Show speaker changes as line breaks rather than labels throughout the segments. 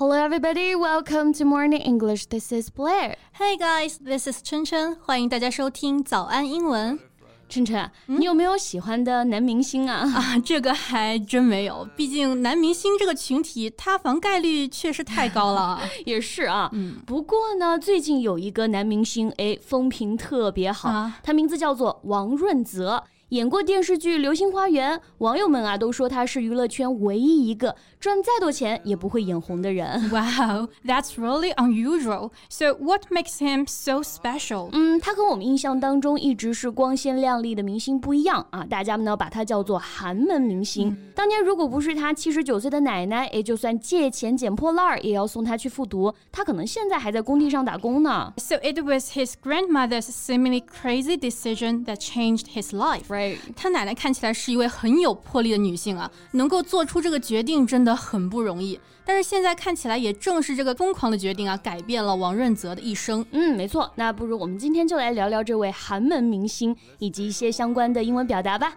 Hello, everybody. Welcome to Morning English. This is Blair.
Hey guys, this is 春春，欢迎大家收听早安英文。
琛琛，你有没有喜欢的男明星啊？
啊，这个还真没有，毕竟男明星这个群体塌房概率确实太高了。
也是啊，嗯，不过呢，最近有一个男明星，哎，风评特别好，他名字叫做王润泽。演过电视剧《流星花园》，网友们啊都说他是娱乐圈唯一一个赚再多钱也不会眼红的人。
Wow, that's really unusual. So what makes him so special?
嗯，他和我们印象当中一直是光鲜亮丽的明星不一样啊，大家们呢把他叫做寒门明星。当年如果不是他七十九岁的奶奶，哎，就算借钱捡破烂儿也要送他去复读，他可能现在还在工地上打工呢。
So it was his grandmother's seemingly crazy decision that changed his life. 她奶奶看起来是一位很有魄力的女性啊，能够做出这个决定真的很不容易。但是现在看起来，也正是这个疯狂的决定啊，改变了王润泽的一生。
嗯，没错。那不如我们今天就来聊聊这位寒门明星以及一些相关的英文表达吧。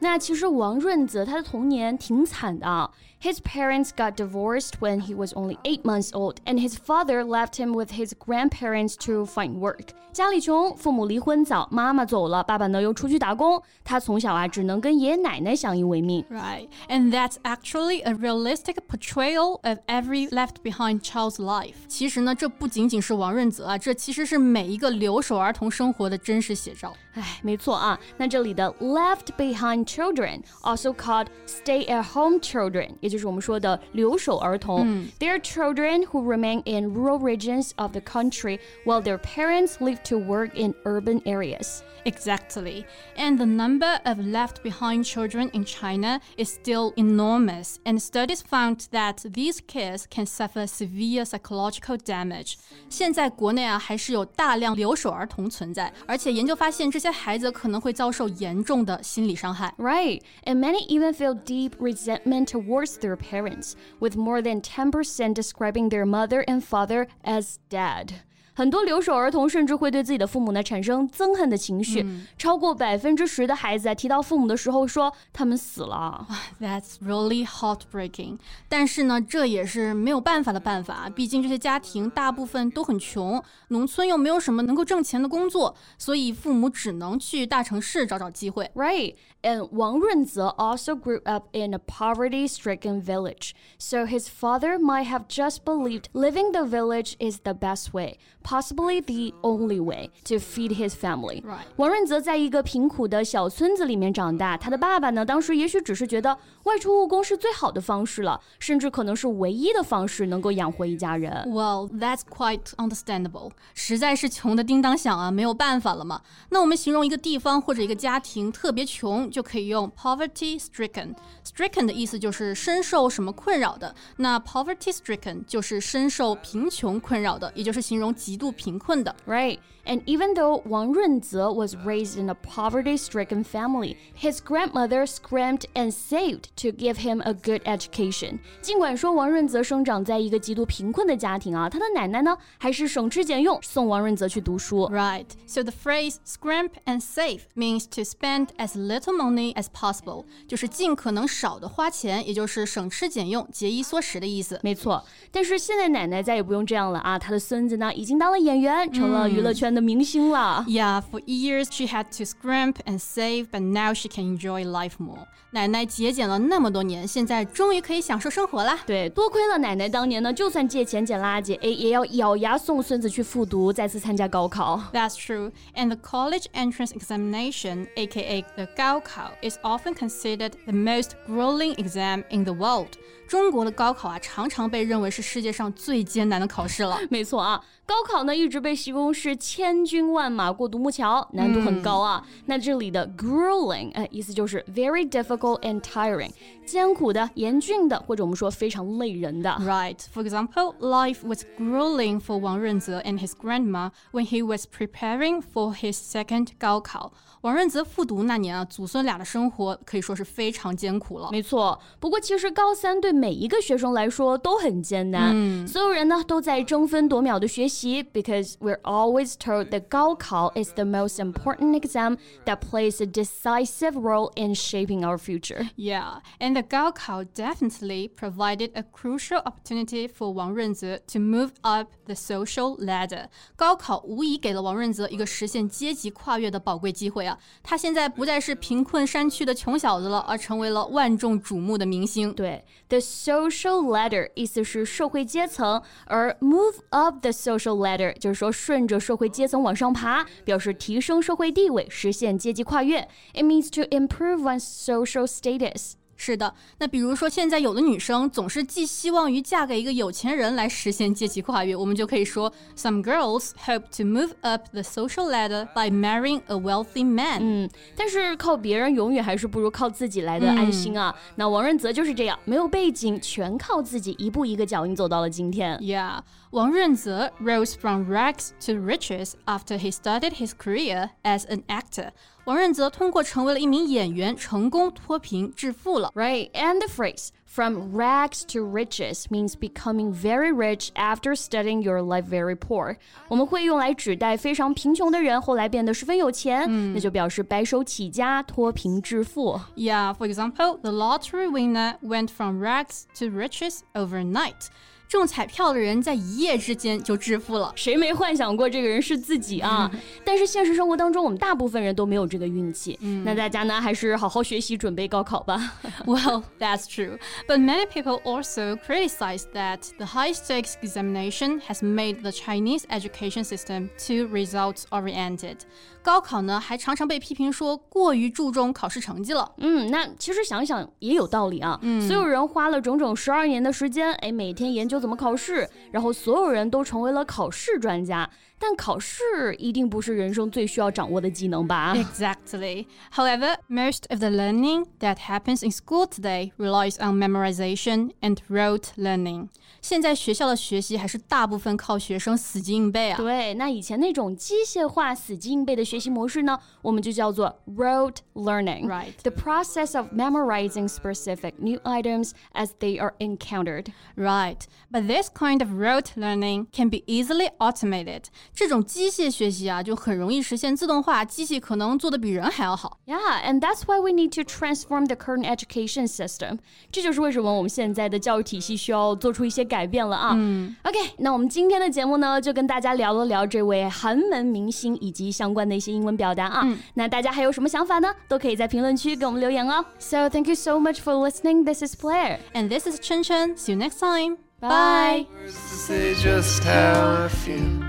那其实王润泽他的童年挺惨的啊。His parents got divorced when he was only eight months old, and his father left him with his grandparents to find work. 家里穷，父母离婚早，妈妈走了，爸爸呢又出去打工，他从小啊只能跟爷爷奶奶相依为命。
Right, and that's actually a realistic portrayal of every left behind child's life. 其实呢，这不仅仅是王润泽啊，这其实是每一个留守儿童生活的真实写照。
哎，没错啊，那这里的 left behind children, also called stay-at-home children。就是我们说的留守儿童。Mm. They are children who remain in rural regions of the country while their parents leave to work in urban areas.
Exactly. And the number of left behind children in China is still enormous. And studies found that these kids can suffer severe psychological damage. 现在国内啊还是有大量留守儿童存在，而且研究发现这些 孩子可能会遭受严重的心理伤害。
Right. And many even feel deep resentment towards their parents, with more than 10% describing their mother and father as dead. 很多留守儿童甚至会对自己的父母呢产生憎恨的情绪，嗯、超过百分之十的孩子在提到父母的时候说他们死了。
That's really heartbreaking。但是呢，这也是没有办法的办法，毕竟这些家庭大部分都很穷，农村又没有什么能够挣钱的工作，所以父母只能去大城市找找机会。
Right. And Wang Runze also grew up in a poverty-stricken village, so his father might have just believed living the village is the best way possibly the only way to feed his family.
Right.
王润泽在一个贫苦的小村子里面长大，他的爸爸呢，当时也许只是觉得外出务工是最好的方式了，甚至可能是唯一的方式能够养活一家人。
Well, that's quite understandable. 实在是穷的叮当响啊，没有办法了嘛。那我们形容一个地方或者一个家庭特别穷，就可以用 poverty stricken。stricken 的意思就是深受什么困扰的，那 poverty stricken 就是深受贫穷困扰的，也就是形容极 度贫困的
，right? And even though Wang Runze was raised in a poverty-stricken family, his grandmother scrimped and saved to give him a good education. 尽管说王润泽生长在一个极度贫困的家庭啊，他的奶奶呢还是省吃俭用送王润泽去读书。
Right. So the phrase "scrimp and save" means to spend as little money as possible，就是尽可能少的花钱，也就是省吃俭用、节衣缩食的意思。
没错。但是现在奶奶再也不用这样了啊，她的孙子呢已经当了演员，成了娱乐圈。的 明星了。
Yeah, for years she had to scrimp and save, but now she can enjoy life more. 奶奶节俭了那么多年，现在终于可以享受生活啦。
对，多亏了奶奶当年呢，就算借钱捡垃圾，哎，也要咬牙送孙子去复读，再次参加高考。
That's true. And the college entrance examination, aka the 高考, is often considered the most grueling exam in the world. 中国的高考啊，常常被认为是世界上最艰难的考试了。
没错啊，高考呢一直被形容是 千军万马过独木桥，难度很高啊。嗯、那这里的 grueling，哎、呃，意思就是 very difficult and tiring，艰苦的、严峻的，或者我们说非常累人的。
Right. For example, life was grueling for Wang Runze and his grandma when he was preparing for his second 高考。王润泽复读那年啊，祖孙俩的生活可以说是非常艰苦了。
没错，不过其实高三对每一个学生来说都很艰难，嗯、所有人呢都在争分夺秒的学习，because we're always titled The Gaokao is the most important exam that plays a decisive role in shaping our future.
Yeah, and the Gaokao definitely provided a crucial opportunity for Wang Runze to move up the social ladder. 高考无疑给了王润泽一个实现阶级跨越的宝贵机会啊！他现在不再是贫困山区的穷小子了，而成为了万众瞩目的明星。
对，the social ladder 意思是社会阶层，而 move up the social ladder 就是说顺着社会阶阶层往上爬，表示提升社会地位，实现阶级跨越。It means to improve one's social status.
是的，那比如说现在有的女生总是寄希望于嫁给一个有钱人来实现阶级跨越，我们就可以说，Some girls hope to move up the social ladder by marrying a wealthy man。
嗯，但是靠别人永远还是不如靠自己来的安心啊。那王润泽就是这样，没有背景，全靠自己一步一个脚印走到了今天。
Yeah, Wang Renzhe rose from rags to riches after he started his career as an actor. 王润泽通过成为了一名演员，成功脱贫致富了。
Right, and the phrase from rags to riches means becoming very rich after studying your life very poor. poor。我们会用来指代非常贫穷的人后来变得十分有钱，嗯、那就表示白手起家、脱贫致富。
Yeah, for example, the lottery winner went from rags to riches overnight. 中彩票的人在一夜之间就致富了。
谁没幻想过这个人是自己啊？但是现实生活当中，我们大部分人都没有这个运气。那大家呢，还是好好学习，准备高考吧。
Well, that's true. But many people also criticize that the high stakes examination has made the Chinese education system too results oriented. 高考呢，还常常被批评说过于注重考试成绩了。
嗯，那其实想想也有道理啊。嗯，所有人花了整整十二年的时间，哎，每天研究怎么考试，然后所有人都成为了考试专家。但考试一定不是人生最需要掌握的技能吧
？Exactly. However, most of the learning that happens in school today relies on memorization and rote learning. 现在学校的学习还是大部分靠学生死记硬背啊。
对，那以前那种机械化、死记硬背的学习模式呢，我们就叫做 rote learning。
Right.
The process of memorizing specific new items as they are encountered.
Right. But this kind of rote learning can be easily automated. 这种机械学习啊，就很容易实现自动化，机器可能做的比人还要好。
Yeah, and that's why we need to transform the current education system. 这就是为什么我们现在的教育体系需要做出一些改变了啊。嗯。OK，那我们今天的节目呢，就跟大家聊了聊这位寒门明星以及相关的。一些英文表达啊。那大家还有什么想法呢？都可以在评论区给我们留言哦。So thank you so much for listening. This is Blair.
And this is Chen Chen. See you next time.
Bye.
to say just how I feel.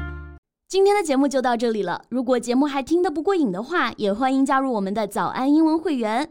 今天的节目就到这里了。如果节目还听得不过瘾的话，也欢迎加入我们的早安英文会员。